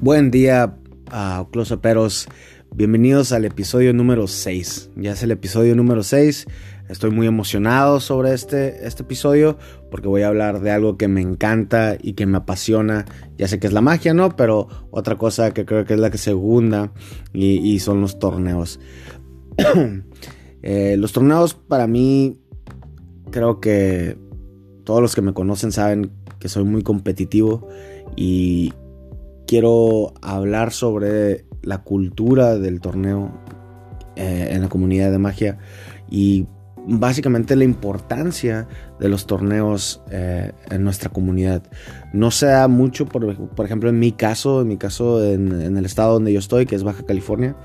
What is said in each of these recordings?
Buen día, uh, Closeperos. Bienvenidos al episodio número 6. Ya es el episodio número 6. Estoy muy emocionado sobre este, este episodio porque voy a hablar de algo que me encanta y que me apasiona. Ya sé que es la magia, ¿no? Pero otra cosa que creo que es la que segunda y, y son los torneos. eh, los torneos para mí creo que todos los que me conocen saben que soy muy competitivo y quiero hablar sobre la cultura del torneo eh, en la comunidad de magia y básicamente la importancia de los torneos eh, en nuestra comunidad. No se da mucho, por, ejemplo, en mi caso, en mi caso en, en, el estado donde yo estoy, que es Baja California,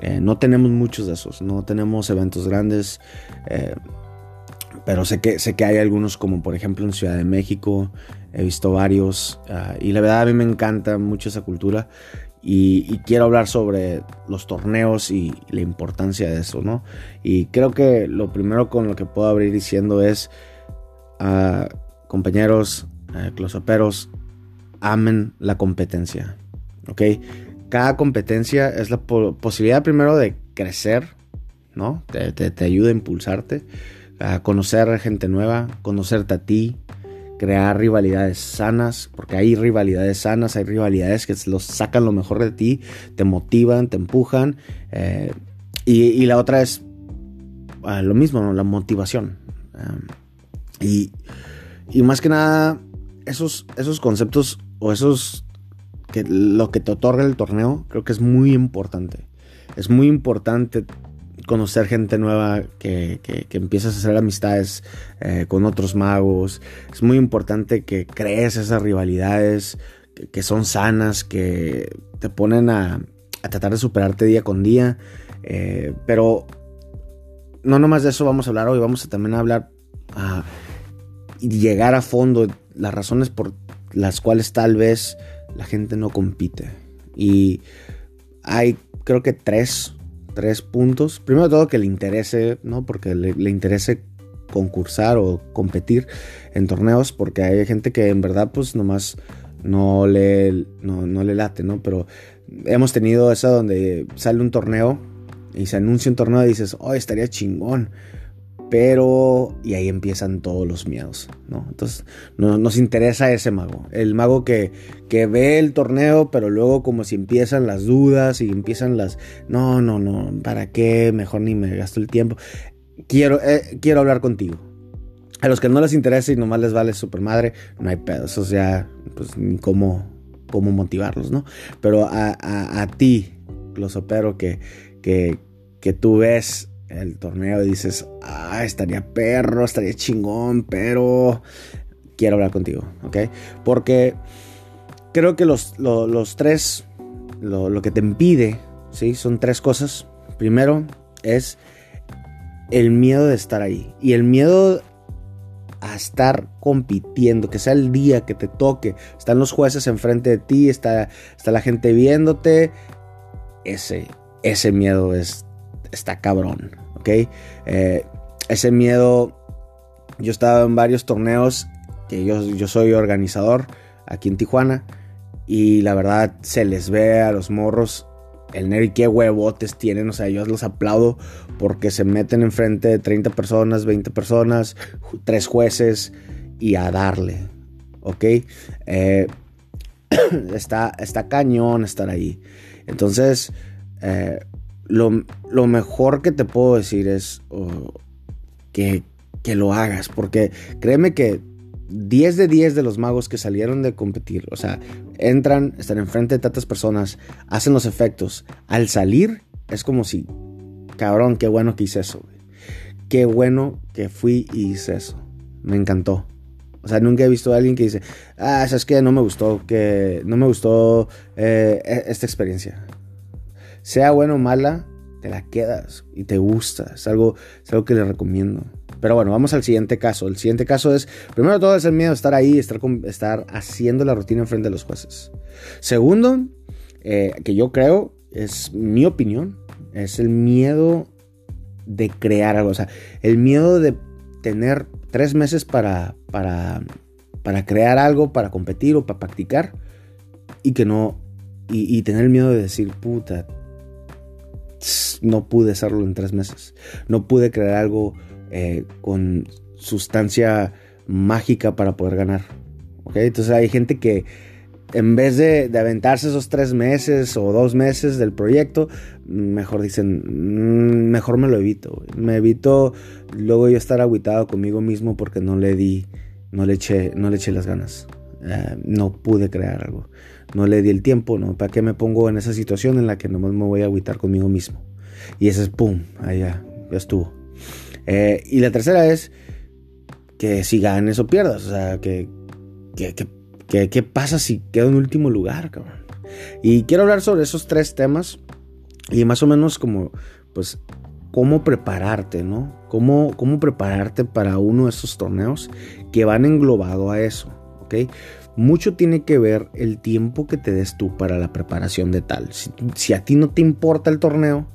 eh, no tenemos muchos de esos, no tenemos eventos grandes. Pero sé que, sé que hay algunos como por ejemplo en Ciudad de México, he visto varios uh, y la verdad a mí me encanta mucho esa cultura y, quiero hablar sobre los torneos y la importancia de eso, ¿no? Y creo que lo primero con lo que puedo abrir diciendo es, uh, compañeros, uh, closoperos, amen la competencia, ¿ok? Cada competencia es la po posibilidad primero de crecer, ¿no? Te, te, te ayuda a impulsarte a conocer gente nueva, conocerte a ti, crear rivalidades sanas, porque hay rivalidades sanas, hay rivalidades que los sacan lo mejor de ti, te motivan, te empujan. Eh, y, la otra es uh, lo mismo, ¿no? la motivación. Um, y, y, más que nada, esos, esos conceptos o esos que lo que te otorga el torneo, creo que es muy importante. Es muy importante conocer gente nueva, que, que, empiezas a hacer amistades eh, con otros magos. Es muy importante que crees esas rivalidades que, son sanas, que te ponen a, a, tratar de superarte día con día. Eh, pero no nomás de eso vamos a hablar hoy, vamos a también hablar a, y llegar a fondo las razones por las cuales tal vez la gente no compite. Y hay creo que tres tres puntos. Primero de todo que le interese, ¿no? Porque le, interese concursar o competir en torneos, porque hay gente que en verdad pues nomás no le, no, no le late, ¿no? Pero hemos tenido esa donde sale un torneo y se anuncia un torneo y dices, oh, estaría chingón. Pero, y ahí empiezan todos los miedos, ¿no? Entonces, no, nos interesa ese mago. El mago que, que ve el torneo, pero luego como si empiezan las dudas y empiezan las, no, no, no, ¿para qué? Mejor ni me gasto el tiempo. Quiero, eh, quiero hablar contigo. A los que no les interesa y nomás les vale super madre, no hay pedo. Eso ya, pues ni cómo, cómo motivarlos, ¿no? Pero a, a, a ti, los opero que, que, que tú ves el torneo y dices, ah, estaría perro, estaría chingón, pero quiero hablar contigo, ¿ok? Porque creo que los, tres, lo, lo, que te impide, ¿sí? Son tres cosas. Primero es el miedo de estar ahí y el miedo a estar compitiendo, que sea el día que te toque, están los jueces enfrente de ti, está, está la gente viéndote, ese, ese miedo es está cabrón, ¿ok? Eh, ese miedo, yo estaba en varios torneos, que yo, yo soy organizador aquí en Tijuana, y la verdad se les ve a los morros el Neri qué huevotes tienen, o sea, yo los aplaudo porque se meten enfrente de 30 personas, 20 personas, tres jueces y a darle, ¿ok? Eh, está, está cañón estar ahí. Entonces, eh, lo, lo, mejor que te puedo decir es uh, que, que, lo hagas, porque créeme que 10 de 10 de los magos que salieron de competir, o sea, entran, están enfrente de tantas personas, hacen los efectos, al salir es como si, cabrón, qué bueno que hice eso, qué bueno que fui y hice eso, me encantó. O sea, nunca he visto a alguien que dice, ah, es que no me gustó, que no me gustó eh, esta experiencia sea buena o mala, te la quedas y te gusta. Es algo, es algo que le recomiendo. Pero bueno, vamos al siguiente caso. El siguiente caso es, primero todo, es el miedo de estar ahí, estar, estar haciendo la rutina en frente de los jueces. Segundo, eh, que yo creo, es mi opinión, es el miedo de crear algo. O sea, el miedo de tener tres meses para, para, para crear algo, para competir o para practicar y que no y, tener el miedo de decir, puta, no pude hacerlo en tres meses. No pude crear algo eh, con sustancia mágica para poder ganar. Entonces hay gente que en vez de, aventarse esos tres meses o dos meses del proyecto, mejor dicen, mm, mejor me lo evito. Me evito luego yo estar aguitado conmigo mismo porque no le di, no le eché, no le eché las ganas. Eh, no pude crear algo. No le di el tiempo, ¿no? ¿Para qué me pongo en esa situación en la que nomás me voy a agüitar conmigo mismo? Y ese es, ¡pum! Ahí ya, estuvo. Eh, y la tercera es que si ganes o pierdas. O sea, que, ¿Qué pasa si quedo en último lugar, cabrón? Y quiero hablar sobre esos tres temas y más o menos como, pues, cómo prepararte, ¿no? Cómo, cómo prepararte para uno de esos torneos que van englobado a eso, ¿ok? Mucho tiene que ver el tiempo que te des tú para la preparación de tal. Si, a ti no te importa el torneo,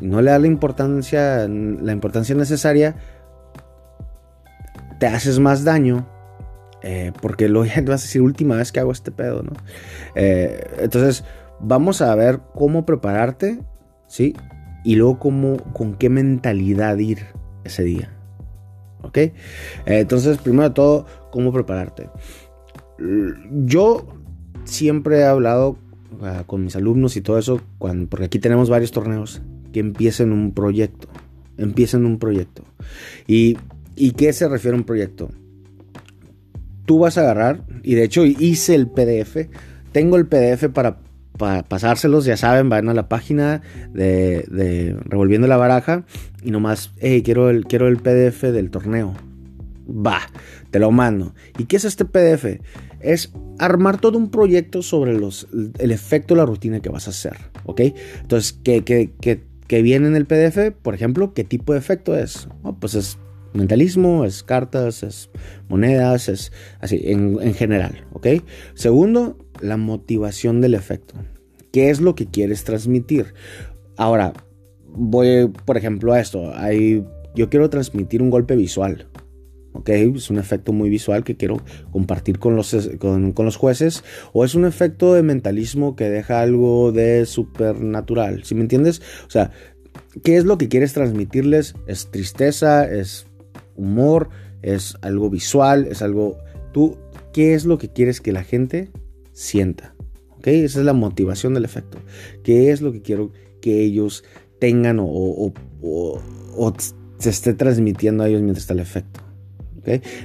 no le das la importancia, la importancia necesaria, te haces más daño eh, porque luego ya vas a decir última vez que hago este pedo, ¿no? Eh, entonces, vamos a ver cómo prepararte, ¿sí? Y luego cómo, con qué mentalidad ir ese día. ¿Ok? Eh, entonces, primero de todo, cómo prepararte. Yo siempre he hablado ah, con mis alumnos y todo eso, cuando, porque aquí tenemos varios torneos, que empiecen un proyecto. Empiecen un proyecto. ¿Y, ¿Y qué se refiere a un proyecto? tú vas a agarrar, y de hecho hice el PDF, tengo el PDF para, pasárselos, ya saben, van a la página de, Revolviendo la Baraja y nomás, hey, quiero el, quiero el PDF del torneo. Va, te lo mando. ¿Y qué es este PDF? Es armar todo un proyecto sobre los, el efecto de la rutina que vas a hacer, ¿ok? Entonces, ¿qué, qué, viene en el PDF? Por ejemplo, ¿qué tipo de efecto es? pues es mentalismo, es cartas, es monedas, es así, en, general, ¿ok? Segundo, la motivación del efecto. ¿Qué es lo que quieres transmitir? Ahora, voy, por ejemplo, a esto. Yo quiero transmitir un golpe visual. ¿Ok? Es un efecto muy visual que quiero compartir con los, con, con los jueces. O es un efecto de mentalismo que deja algo de supernatural. ¿Sí me entiendes? O sea, ¿qué es lo que quieres transmitirles? ¿Es tristeza? ¿Es humor, es algo visual, es algo... Tú, ¿qué es lo que quieres que la gente sienta? ¿Ok? Esa es la motivación del efecto. ¿Qué es lo que quiero que ellos tengan o, se esté transmitiendo a ellos mientras está el efecto?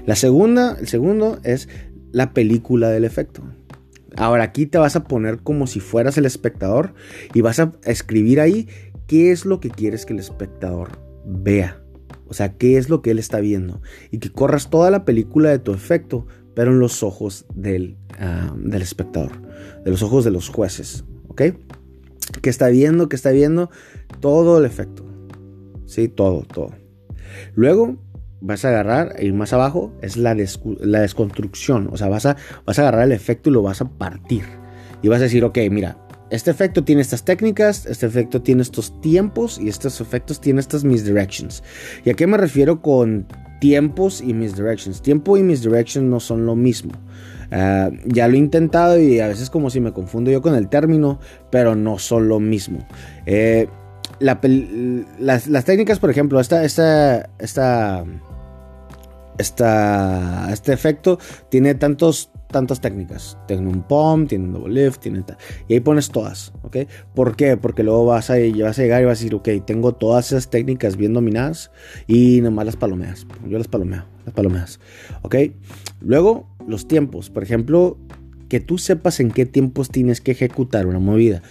La segunda, el segundo es la película del efecto. Ahora aquí te vas a poner como si fueras el espectador y vas a escribir ahí qué es lo que quieres que el espectador vea. O sea, qué es lo que él está viendo. Y que corras toda la película de tu efecto, pero en los ojos del, ah, del espectador, de los ojos de los jueces. ¿Ok? ¿Qué está viendo? ¿Qué está viendo? Todo el efecto. Sí, todo, todo. Luego vas a agarrar, ir más abajo, es la, la desconstrucción. O sea, vas a, vas a agarrar el efecto y lo vas a partir. Y vas a decir, ok, mira, este efecto tiene estas técnicas, este efecto tiene estos tiempos y estos efectos tienen estas misdirections. ¿Y a qué me refiero con tiempos y misdirections? Tiempo y misdirection no son lo mismo. Ah, ya lo he intentado y a veces como si me confundo yo con el término, pero no son lo mismo. Eh, las, técnicas, por ejemplo, esta, esta, este efecto tiene tantos tantas técnicas. Tiene un POM, tiene un double lift, tiene y ahí pones todas, ¿ok? ¿Por qué? Porque luego vas a, vas a llegar y vas a decir, ok, tengo todas esas técnicas bien dominadas y nomás las palomeas. Yo las palomeo, las palomeas, ¿ok? Luego, los tiempos. Por ejemplo, que tú sepas en qué tiempos tienes que ejecutar una movida.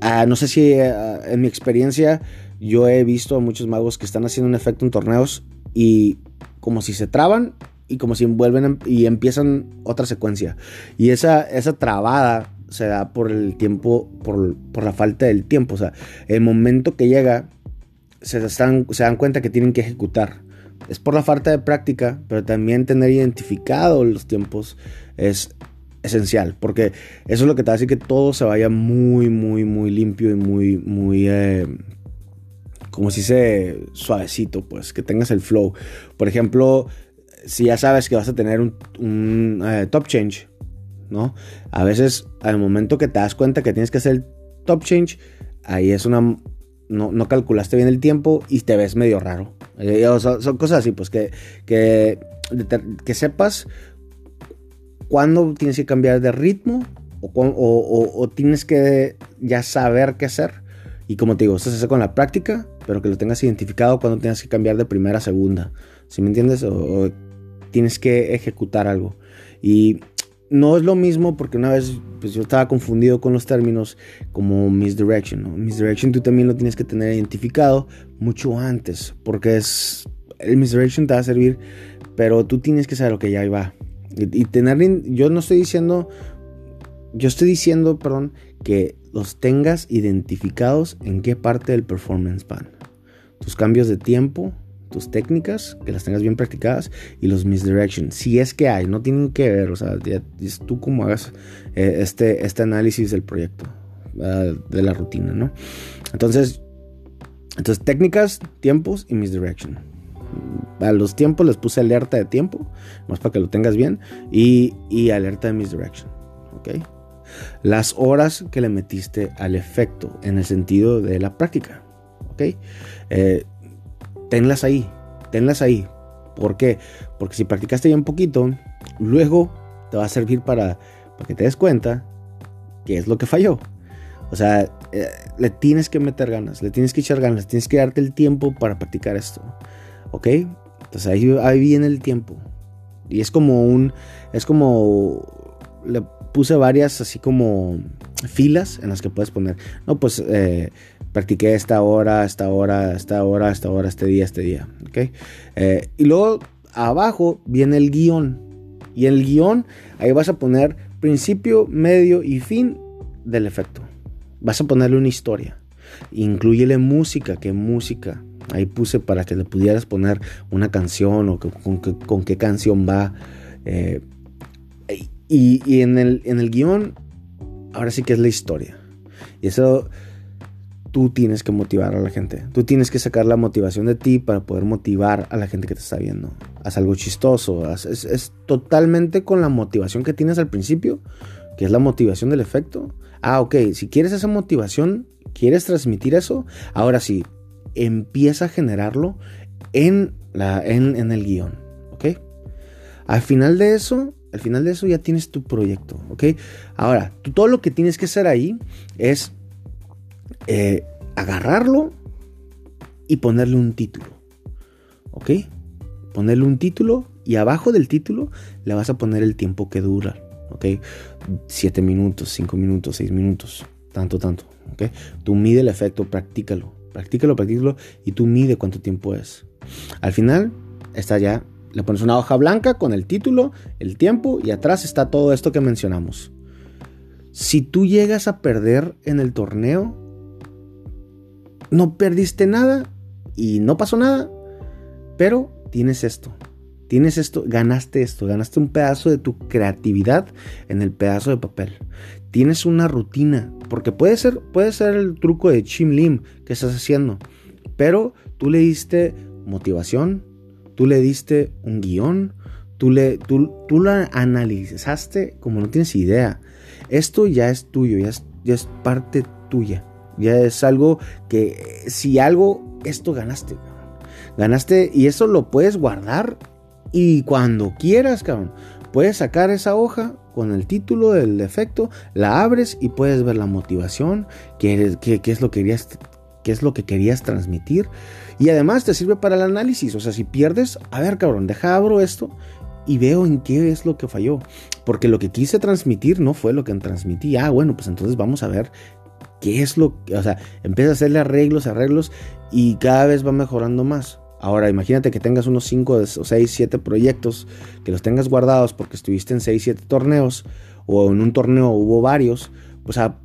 Ah, no sé si ah, en mi experiencia yo he visto a muchos magos que están haciendo un efecto en torneos y como si se traban y como si vuelven em, y empiezan otra secuencia. Y esa, esa trabada se da por el tiempo, por, la falta del tiempo. O sea, el momento que llega, se, están, se dan cuenta que tienen que ejecutar. Es por la falta de práctica, pero también tener identificado los tiempos es esencial, porque eso es lo que te hace que todo se vaya muy, muy, muy limpio y muy, muy, eh, como si se suavecito, pues, que tengas el flow. Por ejemplo, si ya sabes que vas a tener un, eh, top change, ¿no? A veces, al momento que te das cuenta que tienes que hacer el top change, ahí es una... No, calculaste bien el tiempo y te ves medio raro. Eh, son cosas así, pues que, que, que sepas cuándo tienes que cambiar de ritmo o, tienes que ya saber qué hacer. Y como te digo, esto se hace con la práctica, pero que lo tengas identificado cuando tengas que cambiar de primera a segunda. ¿Sí me entiendes? O, tienes que ejecutar algo. Y no es lo mismo porque una vez pues yo estaba confundido con los términos como misdirection. ¿no? Misdirection tú también lo tienes que tener identificado mucho antes porque es el misdirection te va a servir, pero tú tienes que saber lo que ya va. Y, y tener, yo no estoy diciendo yo estoy diciendo, perdón, que los tengas identificados en qué parte del performance van. Tus cambios de tiempo, tus técnicas, que las tengas bien practicadas y los misdirection. Si es que hay, no tienen que ver, o sea, es tú como hagas eh, este, este análisis del proyecto, ah, de la rutina, ¿no? Entonces, entonces, técnicas, tiempos y misdirection. A los tiempos les puse alerta de tiempo, más para que lo tengas bien, y, y alerta de misdirection, ¿ok? Las horas que le metiste al efecto en el sentido de la práctica. ¿Ok? Eh, tenlas ahí, tenlas ahí. ¿Por qué? Porque si practicaste ya un poquito, luego te va a servir para, que te des cuenta qué es lo que falló. O sea, eh, le tienes que meter ganas, le tienes que echar ganas, tienes que darte el tiempo para practicar esto. ¿Ok? Entonces ahí, ahí viene el tiempo. Y es como un, es como, le puse varias así como filas en las que puedes poner, no, pues eh, practiqué esta hora, esta hora, esta hora, esta hora, este día, este día, ¿ok? Eh, y luego abajo viene el guion. Y el guion, ahí vas a poner principio, medio y fin del efecto. Vas a ponerle una historia. Incluyele música, ¿qué música? Ahí puse para que le pudieras poner una canción o con, qué canción va. Eh, y, en, el, en el guion, ahora sí que es la historia. Y eso tú tienes que motivar a la gente. Tú tienes que sacar la motivación de ti para poder motivar a la gente que te está viendo. Haz algo chistoso. es, totalmente con la motivación que tienes al principio, que es la motivación del efecto. Ah, ok, si quieres esa motivación, quieres transmitir eso, ahora sí, empieza a generarlo en, la, en, en el guion. ¿Ok? Al final de eso, al final de eso ya tienes tu proyecto, ¿ok? Ahora, todo lo que tienes que hacer ahí es eh, agarrarlo y ponerle un título, ¿ok? Ponerle un título y abajo del título le vas a poner el tiempo que dura, ¿ok? Siete minutos, cinco minutos, seis minutos, tanto, tanto, ¿ok? Tú mide el efecto, practícalo, practícalo, practícalo y tú mide cuánto tiempo es. Al final está ya le pones una hoja blanca con el título, el tiempo y atrás está todo esto que mencionamos. Si tú llegas a perder en el torneo, no perdiste nada y no pasó nada, pero tienes esto. Tienes esto, ganaste esto, ganaste un pedazo de tu creatividad en el pedazo de papel. Tienes una rutina, porque puede ser, puede ser el truco de Chim Lim que estás haciendo, pero tú le diste motivación, Tú le diste un guion, tú, le, tú, tú la analizaste como no tienes idea. Esto ya es tuyo, ya es, ya es parte tuya. Ya es algo que si algo, esto ganaste. Ganaste y eso lo puedes guardar y cuando quieras, cabrón. Puedes sacar esa hoja con el título del efecto, la abres y puedes ver la motivación, qué, qué, qué es lo que querías qué es lo que querías transmitir. Y además te sirve para el análisis. O sea, si pierdes, a ver, cabrón, deja abro esto y veo en qué es lo que falló. Porque lo que quise transmitir no fue lo que transmití. Ah, bueno, pues entonces vamos a ver qué es lo que. O sea, empieza a hacerle arreglos, arreglos y cada vez va mejorando más. Ahora, imagínate que tengas unos 5 o 6, 7 proyectos, que los tengas guardados porque estuviste en 6, 7 torneos, o en un torneo hubo varios. O sea,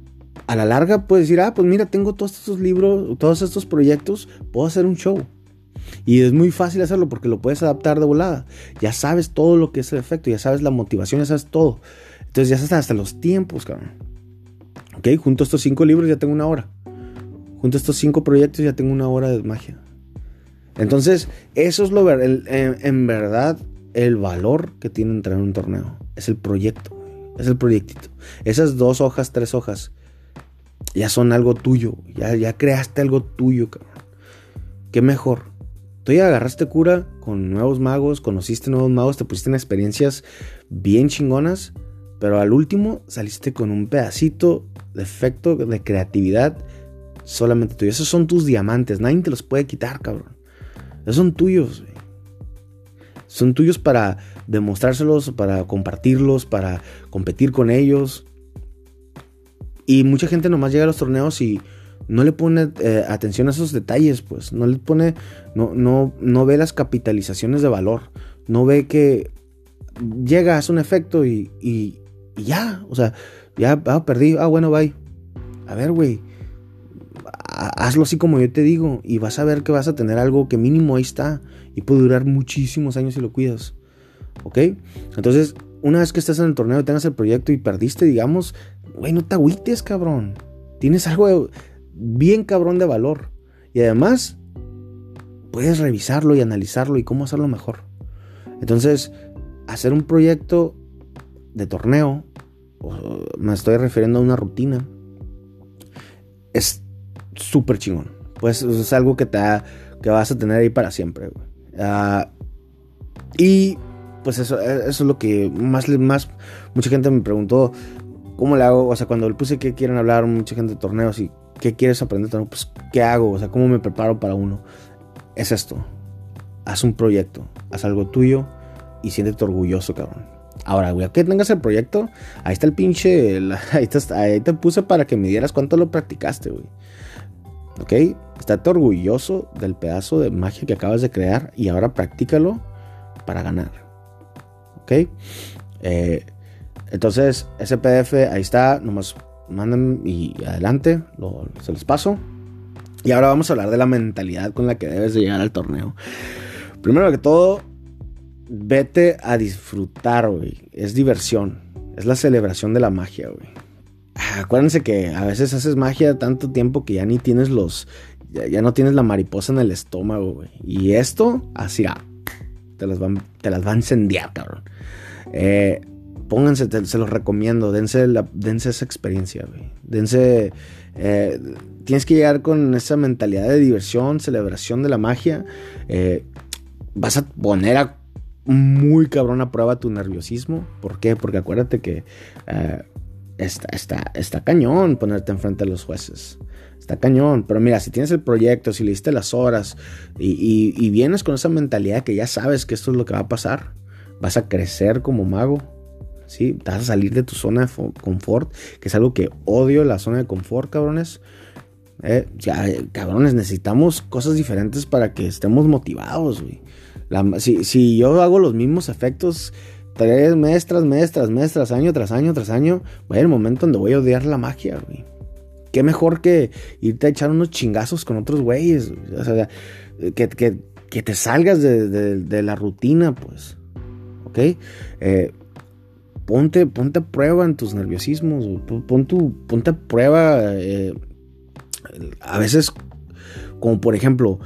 a la larga puedes decir, ah, pues mira, tengo todos estos libros, todos estos proyectos, puedo hacer un show. Y es muy fácil hacerlo porque lo puedes adaptar de volada. Ya sabes todo lo que es el efecto, ya sabes la motivación, ya sabes todo. Entonces ya sabes hasta los tiempos, cabrón. Ok, junto a estos cinco libros ya tengo una hora. Junto a estos cinco proyectos ya tengo una hora de magia. Entonces, eso es lo en, en verdad el valor que tiene entrar en un torneo. Es el proyecto. Es el proyectito. Esas dos hojas, tres hojas, ya son algo tuyo. Ya, ya creaste algo tuyo, cabrón. ¿Qué mejor? Tú ya agarraste cura con nuevos magos, conociste nuevos magos, te pusiste en experiencias bien chingonas, pero al último saliste con un pedacito de efecto de creatividad solamente tuyo. Esos son tus diamantes, nadie te los puede quitar, cabrón. Esos son tuyos, Son tuyos para demostrárselos, para compartirlos, para competir con ellos. Y mucha gente nomás llega a los torneos y no le pone eh, atención a esos detalles, pues. No le pone, no, no, no ve las capitalizaciones de valor. No ve que llega, hace un efecto y, y, ya. O sea, ya ah, perdí. Ah, bueno, bye. A ver, güey. Hazlo así como yo te digo y vas a ver que vas a tener algo que mínimo ahí está y puede durar muchísimos años si lo cuidas. ¿Ok? Entonces, una vez que estás en el torneo y tengas el proyecto y perdiste, digamos, güey, no te agüites, cabrón. Tienes algo bien cabrón de valor. Y además, puedes revisarlo y analizarlo y cómo hacerlo mejor. Entonces, hacer un proyecto de torneo, me estoy refiriendo a una rutina, es súper chingón. Pues es algo que, te que vas a tener ahí para siempre. Ah, y pues eso, eso, es lo que más, más mucha gente me preguntó, ¿cómo le hago? O sea, cuando le puse que quieren hablar mucha gente de torneos y qué quieres aprender, pues ¿qué hago? O sea, ¿cómo me preparo para uno? Es esto. Haz un proyecto, haz algo tuyo y siéntete orgulloso, cabrón. Ahora, güey, que tengas el proyecto, ahí está el pinche, ahí, ahí te puse para que me dieras cuánto lo practicaste, güey. ¿Ok? Estate orgulloso del pedazo de magia que acabas de crear y ahora practícalo para ganar. ¿Ok? Eh, entonces, ese PDF ahí está, nomás mandan y adelante, se los paso. Y ahora vamos a hablar de la mentalidad con la que debes de llegar al torneo. Primero que todo, vete a disfrutar, güey. Es diversión. Es la celebración de la magia, güey. Acuérdense que a veces haces magia tanto tiempo que ya ni tienes los. Ya, no tienes la mariposa en el estómago, güey. Y esto, así, ah, te las, van, te las va a incendiar, cabrón. Eh, pónganse, se los recomiendo, dense, la, dense esa experiencia, güey. Dense, eh, tienes que llegar con esa mentalidad de diversión, celebración de la magia. Eh, vas a poner a muy cabrón a prueba tu nerviosismo. ¿Por qué? Porque acuérdate que eh, está, está, está cañón ponerte enfrente de los jueces. Está cañón. Pero mira, si tienes el proyecto, si le diste las horas y vienes con esa mentalidad que ya sabes que esto es lo que va a pasar, vas a crecer como mago ¿sí? Vas a salir de tu zona de confort, que es algo que odio, la zona de confort, cabrones. Eh, ya, cabrones, necesitamos cosas diferentes para que estemos motivados, güey. si, yo hago los mismos efectos tres mes tras mes, tras mes, tras año, tras año, tras año, va a haber el momento donde voy a odiar la magia, güey. Qué mejor que irte a echar unos chingazos con otros güeyes. O sea, que, que, te salgas de, la rutina, pues. ¿Ok? Eh, ponte, ponte a prueba en tus nerviosismos, pon ponte a prueba. Eh, a veces, como por ejemplo,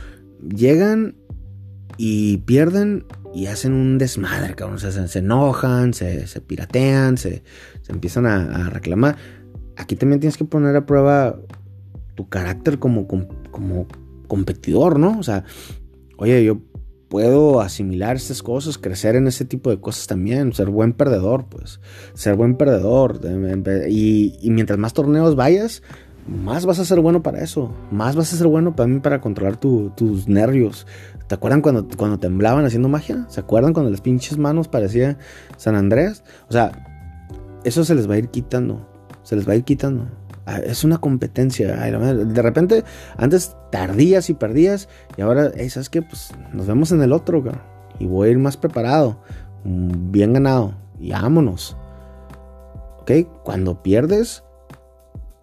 llegan y pierden y hacen un desmadre, cabrón. Se, se enojan, se, piratean, se, empiezan a, reclamar. Aquí también tienes que poner a prueba tu carácter como, como competidor, ¿no? O sea, oye, yo puedo asimilar estas cosas, crecer en ese tipo de cosas también, ser buen perdedor, pues, ser buen perdedor. Y, mientras más torneos vayas, más vas a ser bueno para eso, más vas a ser bueno también para controlar tus nervios. ¿Te acuerdan cuando, cuando temblaban haciendo magia? ¿Se acuerdan cuando las pinches manos parecía San Andrés? O sea, eso se les va a ir quitando, se les va a ir quitando. Ah, es una competencia. de repente, antes tardías y perdías. Y ahora, ¿sabes qué? Pues nos vemos en el otro, Y voy a ir más preparado. Mm, bien ganado. Y vámonos. ¿Ok? Cuando pierdes,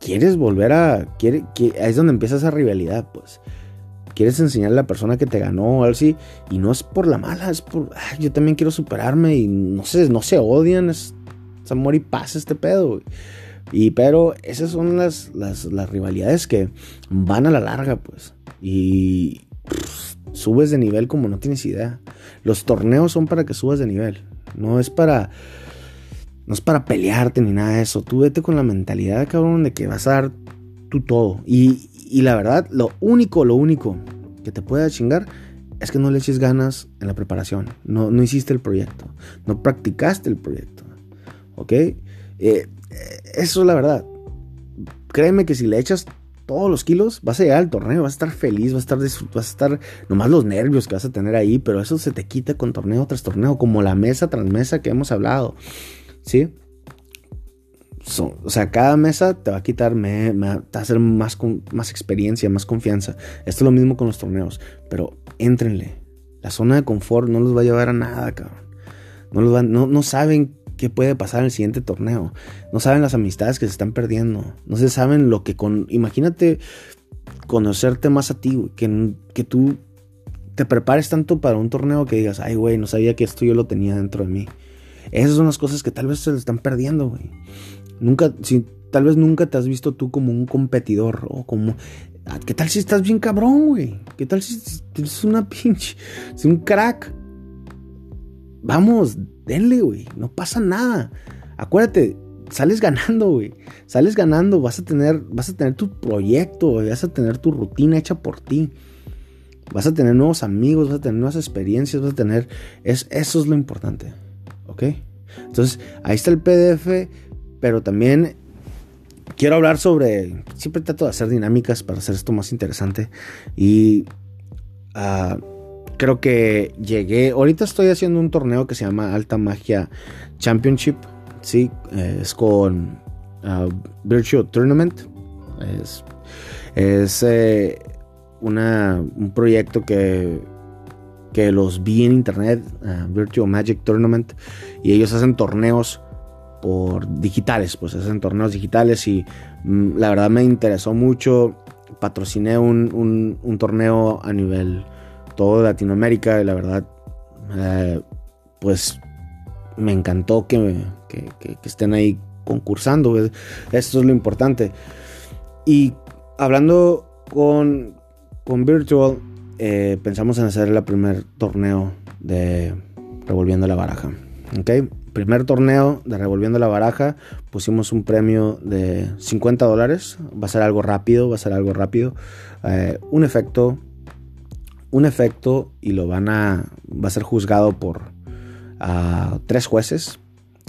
quieres volver a. Quiere, es donde empieza esa rivalidad, pues. Quieres enseñarle a la persona que te ganó algo así. Y no es por la mala, es por. yo también quiero superarme. Y no sé, no se odian. Es amor y paz este pedo, y pero esas son las, las, rivalidades que van a la larga, pues. Y subes de nivel como no tienes idea. Los torneos son para que subas de nivel. No es para... No es para pelearte ni nada de eso. Tú vete con la mentalidad, cabrón, de que vas a dar tu todo. Y, y la verdad, lo único, lo único que te puede chingar es que no le eches ganas en la preparación. No, no hiciste el proyecto. No practicaste el proyecto. ¿Ok? Eh, eso es la verdad. Créeme que si le echas todos los kilos, vas a llegar al torneo, vas a estar feliz, vas a estar, vas a estar nomás los nervios que vas a tener ahí, pero eso se te quita con torneo tras torneo, como la mesa tras mesa que hemos hablado. ¿Sí? o sea, cada mesa te va a quitar, me, va a hacer más, más experiencia, más confianza. Esto es lo mismo con los torneos, pero éntrenle. La zona de confort no los va a llevar a nada, cabrón. No, los no, no saben qué puede pasar en el siguiente torneo. No saben las amistades que se están perdiendo. No se saben lo que con... Imagínate conocerte más a ti, que, que tú te prepares tanto para un torneo que digas, ay, güey, no sabía que esto yo lo tenía dentro de mí. Esas son las cosas que tal vez se están perdiendo, güey. Nunca, si, tal vez nunca te has visto tú como un competidor o como... Ah, ¿Qué tal si estás bien cabrón, güey? ¿Qué tal si eres una pinche... Es un crack? Vamos, denle, güey. No pasa nada. Acuérdate, sales ganando, güey. Sales ganando, vas a tener, vas a tener tu proyecto, vas a tener tu rutina hecha por ti. Vas a tener nuevos amigos, vas a tener nuevas experiencias, vas a tener... Es, eso es lo importante, ¿ok? Entonces, ahí está el PDF pero también quiero hablar sobre, siempre trato de hacer dinámicas para hacer esto más interesante y ah, creo que llegué, ahorita estoy haciendo un torneo que se llama Alta Magia Championship, sí, es con uh, Virtual Tournament, es, es eh, un proyecto que que los vi en internet, ah, Virtual Magic Tournament, y ellos hacen torneos por digitales, pues hacen torneos digitales y mm, la verdad me interesó mucho. Patrociné un, un, torneo a nivel todo Latinoamérica la verdad, eh, pues me encantó que, que, estén ahí concursando. Esto es lo importante. Y hablando con, con Virtual, eh, pensamos en hacer el primer torneo de Revolviendo la Baraja. ¿ok? primer torneo de Revolviendo la Baraja pusimos un premio de 50 dólares. Va a ser algo rápido, va a ser algo rápido. Eh, un efecto, un efecto y lo van a, va a ser juzgado por tres jueces,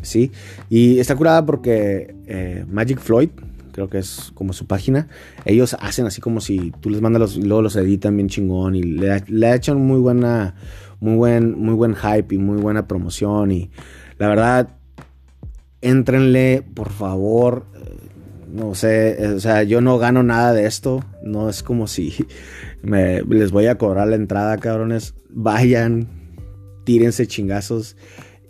¿sí? Y está curada porque eh, Magic Floyd, creo que es como su página, ellos hacen así como si tú les mandas los, y luego los editan bien chingón y le, le echan muy buena, muy buen, muy buen hype y muy buena promoción y la verdad, éntrenle, por favor. No sé, o sea, yo no gano nada de esto. No es como si me, les voy a cobrar la entrada, cabrones. Vayan, tírense chingazos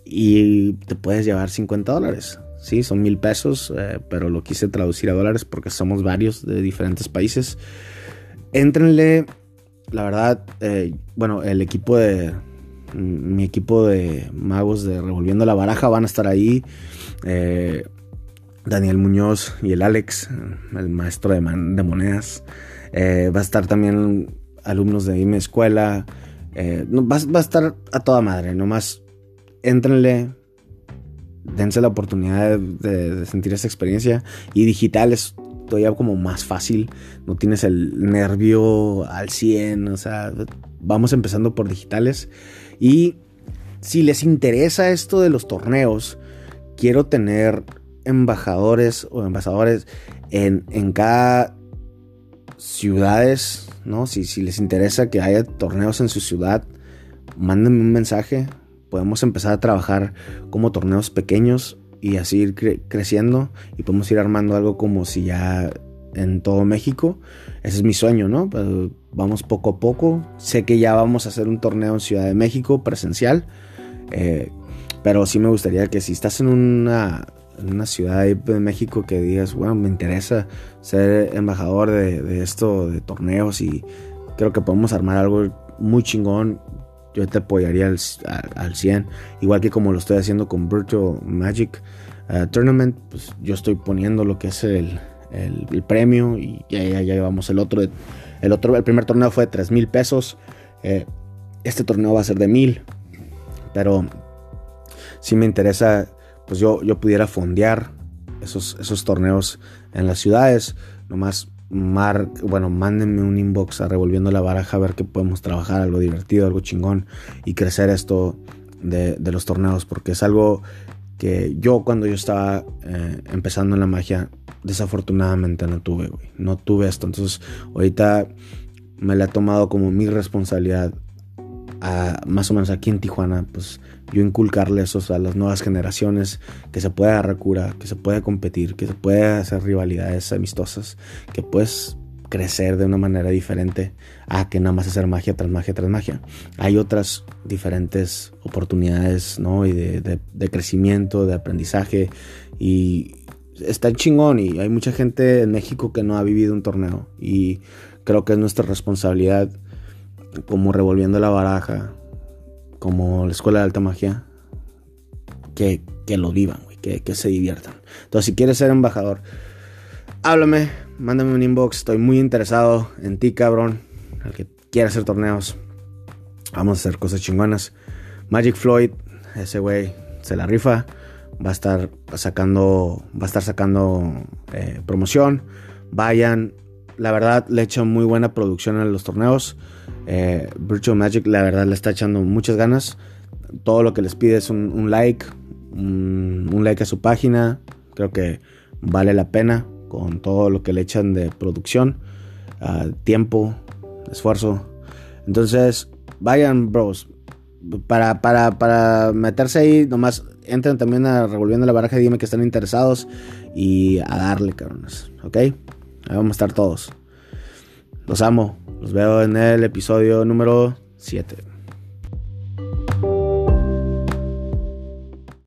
y te puedes llevar 50 dólares. Sí, son mil pesos, eh, pero lo quise traducir a dólares porque somos varios de diferentes países. Éntrenle, la verdad, eh, bueno, el equipo de, mi equipo de magos de Revolviendo la Baraja van a estar ahí. Eh, Daniel Muñoz y el Alex, el maestro de, monedas. Eh, va a estar también alumnos de mi escuela. Eh, va, a estar a toda madre. Nomás entrenle. Dense la oportunidad de, de sentir esa experiencia. Y digital es todavía como más fácil. No tienes el nervio al 100. O sea, vamos empezando por digitales. Y si les interesa esto de los torneos, quiero tener embajadores o embajadores en, cada ciudades, ¿no? Si, si, les interesa que haya torneos en su ciudad, mándenme un mensaje. Podemos empezar a trabajar como torneos pequeños y así ir creciendo y podemos ir armando algo como si ya en todo México. Ese es mi sueño, ¿no? vamos poco a poco. Sé que ya vamos a hacer un torneo en Ciudad de México presencial. Eh, pero sí me gustaría que si estás en una, en una ciudad de México que digas, bueno, me interesa ser embajador de, esto, de torneos y creo que podemos armar algo muy chingón. Yo te apoyaría al, al 100, igual que como lo estoy haciendo con Virtual Magic eh, Tournament, pues yo estoy poniendo lo que es el, el, premio y ya, ya, llevamos el otro. El otro, el primer torneo fue de 3 mil pesos. Eh, este torneo va a ser de mil. Pero si me interesa pues yo, yo pudiera fondear esos, esos torneos en las ciudades. Nomás, mar, bueno, mándenme un inbox a Revolviendo la Baraja a ver que podemos trabajar, algo divertido, algo chingón y crecer esto de, de los torneos, porque es algo que yo cuando yo estaba eh, empezando en la magia, desafortunadamente no tuve, güey. No tuve esto. Entonces, ahorita me la he tomado como mi responsabilidad, a, más o menos aquí en Tijuana, pues yo inculcarle eso a las nuevas generaciones, que se puede agarrar cura, que se puede competir, que se puede hacer rivalidades amistosas, que puedes crecer de una manera diferente a que nada más hacer magia tras magia tras magia. Hay otras diferentes oportunidades, ¿no? Y de, de, crecimiento, de aprendizaje. Y está chingón. Y hay mucha gente en México que no ha vivido un torneo. Y creo que es nuestra responsabilidad, como revolviendo la baraja, como la escuela de alta magia, que, que lo vivan, que, que se diviertan. Entonces, si quieres ser embajador, háblame, mándame un inbox. Estoy muy interesado en ti, cabrón. Al que quiera hacer torneos. Vamos a hacer cosas chingonas. Magic Floyd, ese güey se la rifa. Va a estar sacando, va a estar sacando eh, promoción. Vayan. La verdad, le echa muy buena producción a los torneos. Eh, Virtual Magic, la verdad, le está echando muchas ganas. Todo lo que les pide es un, like. un like a su página. Creo que vale la pena con todo lo que le echan de producción, tiempo, esfuerzo. Entonces, vayan, bros. Para, para, para meterse ahí, nomás entren también a Revolviendo la Baraja y dime que están interesados y a darle, cabrones. ¿Ok? Ahí vamos a estar todos. Los amo. Los veo en el episodio número 7.